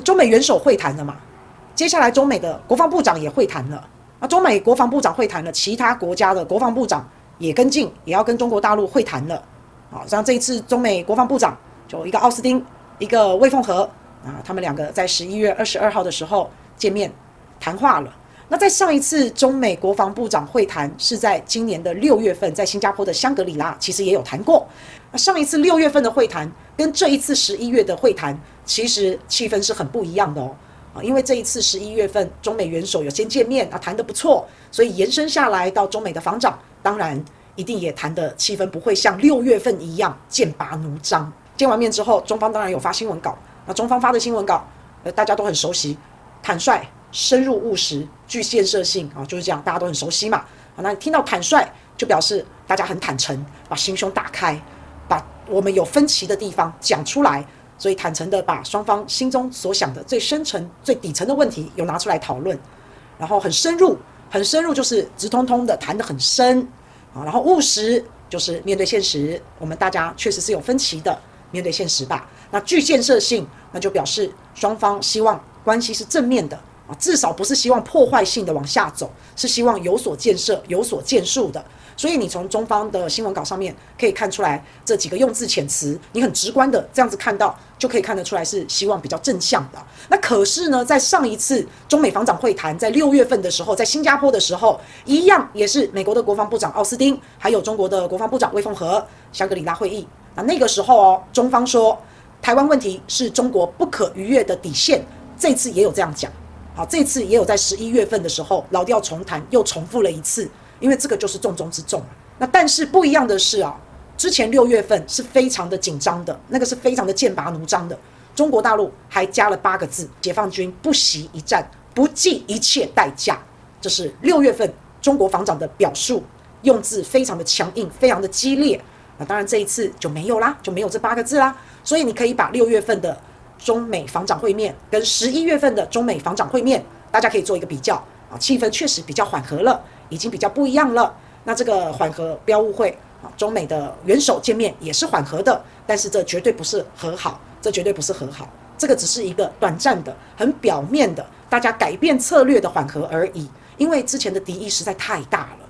中美元首会谈了嘛？接下来中美的国防部长也会谈了。那中美国防部长会谈了，其他国家的国防部长也跟进，也要跟中国大陆会谈了。好，像这一次中美国防部长就一个奥斯汀，一个魏凤和啊，他们两个在十一月二十二号的时候见面谈话了。那在上一次中美国防部长会谈是在今年的六月份，在新加坡的香格里拉，其实也有谈过。那上一次六月份的会谈跟这一次十一月的会谈，其实气氛是很不一样的哦。啊，因为这一次十一月份中美元首有先见面啊，谈得不错，所以延伸下来到中美的防长，当然。一定也谈的气氛不会像六月份一样剑拔弩张。见完面之后，中方当然有发新闻稿。那中方发的新闻稿，呃，大家都很熟悉，坦率、深入、务实、具建设性啊，就是这样，大家都很熟悉嘛。啊，那听到坦率，就表示大家很坦诚，把心胸打开，把我们有分歧的地方讲出来，所以坦诚的把双方心中所想的最深层、最底层的问题有拿出来讨论。然后很深入，很深入，就是直通通的谈得很深。啊，然后务实就是面对现实，我们大家确实是有分歧的，面对现实吧。那具建设性，那就表示双方希望关系是正面的啊，至少不是希望破坏性的往下走，是希望有所建设、有所建树的。所以你从中方的新闻稿上面可以看出来这几个用字遣词，你很直观的这样子看到，就可以看得出来是希望比较正向的。那可是呢，在上一次中美防长会谈，在六月份的时候，在新加坡的时候，一样也是美国的国防部长奥斯汀，还有中国的国防部长魏凤和香格里拉会议。那那个时候哦，中方说台湾问题是中国不可逾越的底线，这次也有这样讲。好，这次也有在十一月份的时候老调重弹，又重复了一次。因为这个就是重中之重。那但是不一样的是啊，之前六月份是非常的紧张的，那个是非常的剑拔弩张的。中国大陆还加了八个字：解放军不惜一战，不计一切代价。这是六月份中国防长的表述，用字非常的强硬，非常的激烈。那当然这一次就没有啦，就没有这八个字啦。所以你可以把六月份的中美防长会面跟十一月份的中美防长会面，大家可以做一个比较啊，气氛确实比较缓和了。已经比较不一样了。那这个缓和，不要误会啊，中美的元首见面也是缓和的，但是这绝对不是和好，这绝对不是和好，这个只是一个短暂的、很表面的，大家改变策略的缓和而已。因为之前的敌意实在太大了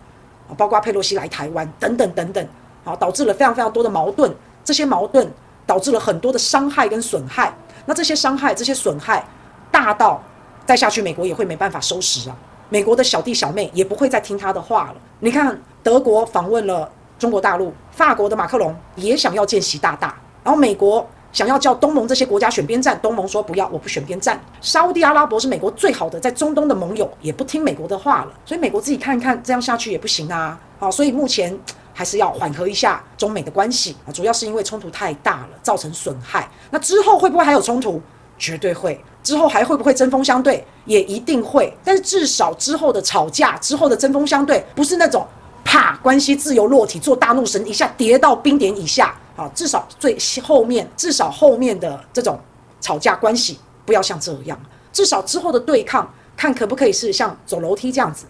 啊，包括佩洛西来台湾等等等等，好，导致了非常非常多的矛盾。这些矛盾导致了很多的伤害跟损害。那这些伤害、这些损害大到再下去，美国也会没办法收拾啊。美国的小弟小妹也不会再听他的话了。你看，德国访问了中国大陆，法国的马克龙也想要见习大大，然后美国想要叫东盟这些国家选边站，东盟说不要，我不选边站。沙乌地阿拉伯是美国最好的在中东的盟友，也不听美国的话了。所以美国自己看一看，这样下去也不行啊。好，所以目前还是要缓和一下中美的关系啊，主要是因为冲突太大了，造成损害。那之后会不会还有冲突？绝对会。之后还会不会针锋相对？也一定会。但是至少之后的吵架，之后的针锋相对，不是那种啪关系自由落体，做大怒神一下跌到冰点以下。啊，至少最后面，至少后面的这种吵架关系不要像这样。至少之后的对抗，看可不可以是像走楼梯这样子，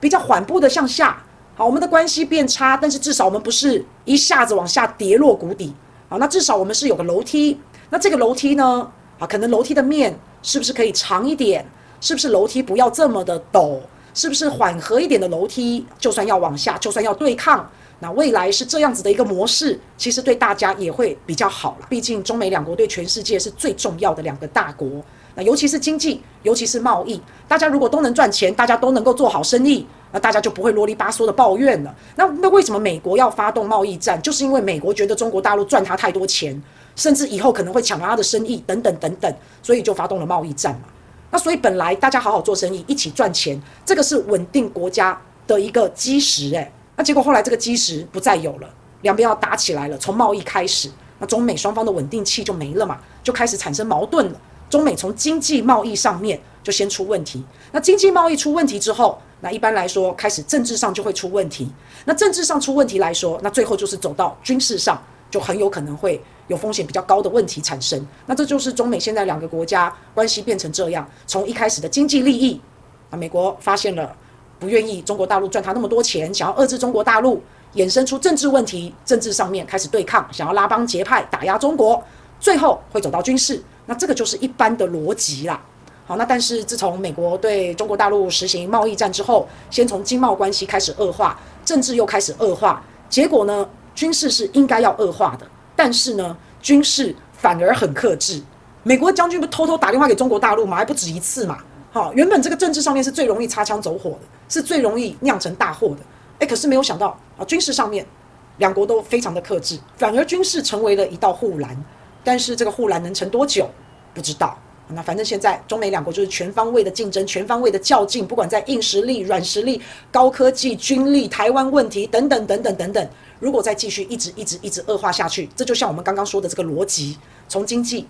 比较缓步的向下。好，我们的关系变差，但是至少我们不是一下子往下跌落谷底。好，那至少我们是有个楼梯。那这个楼梯呢？啊，可能楼梯的面。是不是可以长一点？是不是楼梯不要这么的陡？是不是缓和一点的楼梯？就算要往下，就算要对抗，那未来是这样子的一个模式，其实对大家也会比较好了。毕竟中美两国对全世界是最重要的两个大国，那尤其是经济，尤其是贸易，大家如果都能赚钱，大家都能够做好生意，那大家就不会啰里吧嗦的抱怨了。那那为什么美国要发动贸易战？就是因为美国觉得中国大陆赚他太多钱。甚至以后可能会抢了他的生意，等等等等，所以就发动了贸易战嘛。那所以本来大家好好做生意，一起赚钱，这个是稳定国家的一个基石诶。那结果后来这个基石不再有了，两边要打起来了。从贸易开始，那中美双方的稳定器就没了嘛，就开始产生矛盾了。中美从经济贸易上面就先出问题，那经济贸易出问题之后，那一般来说开始政治上就会出问题。那政治上出问题来说，那最后就是走到军事上，就很有可能会。有风险比较高的问题产生，那这就是中美现在两个国家关系变成这样。从一开始的经济利益，啊，美国发现了不愿意中国大陆赚他那么多钱，想要遏制中国大陆，衍生出政治问题，政治上面开始对抗，想要拉帮结派打压中国，最后会走到军事，那这个就是一般的逻辑啦。好，那但是自从美国对中国大陆实行贸易战之后，先从经贸关系开始恶化，政治又开始恶化，结果呢，军事是应该要恶化的，但是呢，军事反而很克制。美国将军不偷偷打电话给中国大陆吗？还不止一次嘛。好，原本这个政治上面是最容易擦枪走火的，是最容易酿成大祸的。诶，可是没有想到啊，军事上面两国都非常的克制，反而军事成为了一道护栏。但是这个护栏能撑多久，不知道。那反正现在中美两国就是全方位的竞争，全方位的较劲，不管在硬实力、软实力、高科技、军力、台湾问题等等等等等等。如果再继续一直一直一直恶化下去，这就像我们刚刚说的这个逻辑：从经济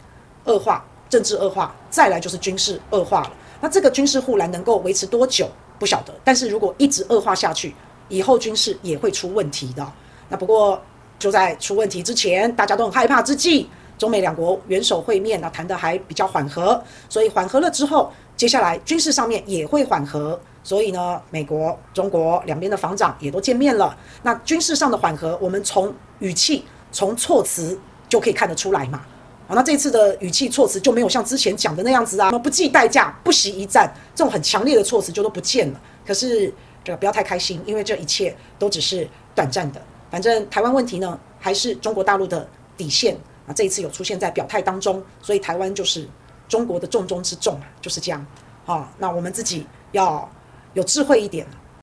恶化、政治恶化，再来就是军事恶化了。那这个军事护栏能够维持多久，不晓得。但是如果一直恶化下去，以后军事也会出问题的。那不过就在出问题之前，大家都很害怕之际。中美两国元首会面，那谈得还比较缓和，所以缓和了之后，接下来军事上面也会缓和，所以呢，美国、中国两边的防长也都见面了。那军事上的缓和，我们从语气、从措辞就可以看得出来嘛。好，那这次的语气措辞就没有像之前讲的那样子啊，不计代价、不惜一战这种很强烈的措辞就都不见了。可是这个不要太开心，因为这一切都只是短暂的。反正台湾问题呢，还是中国大陆的底线。啊，这一次有出现在表态当中，所以台湾就是中国的重中之重，就是这样。好，那我们自己要有智慧一点。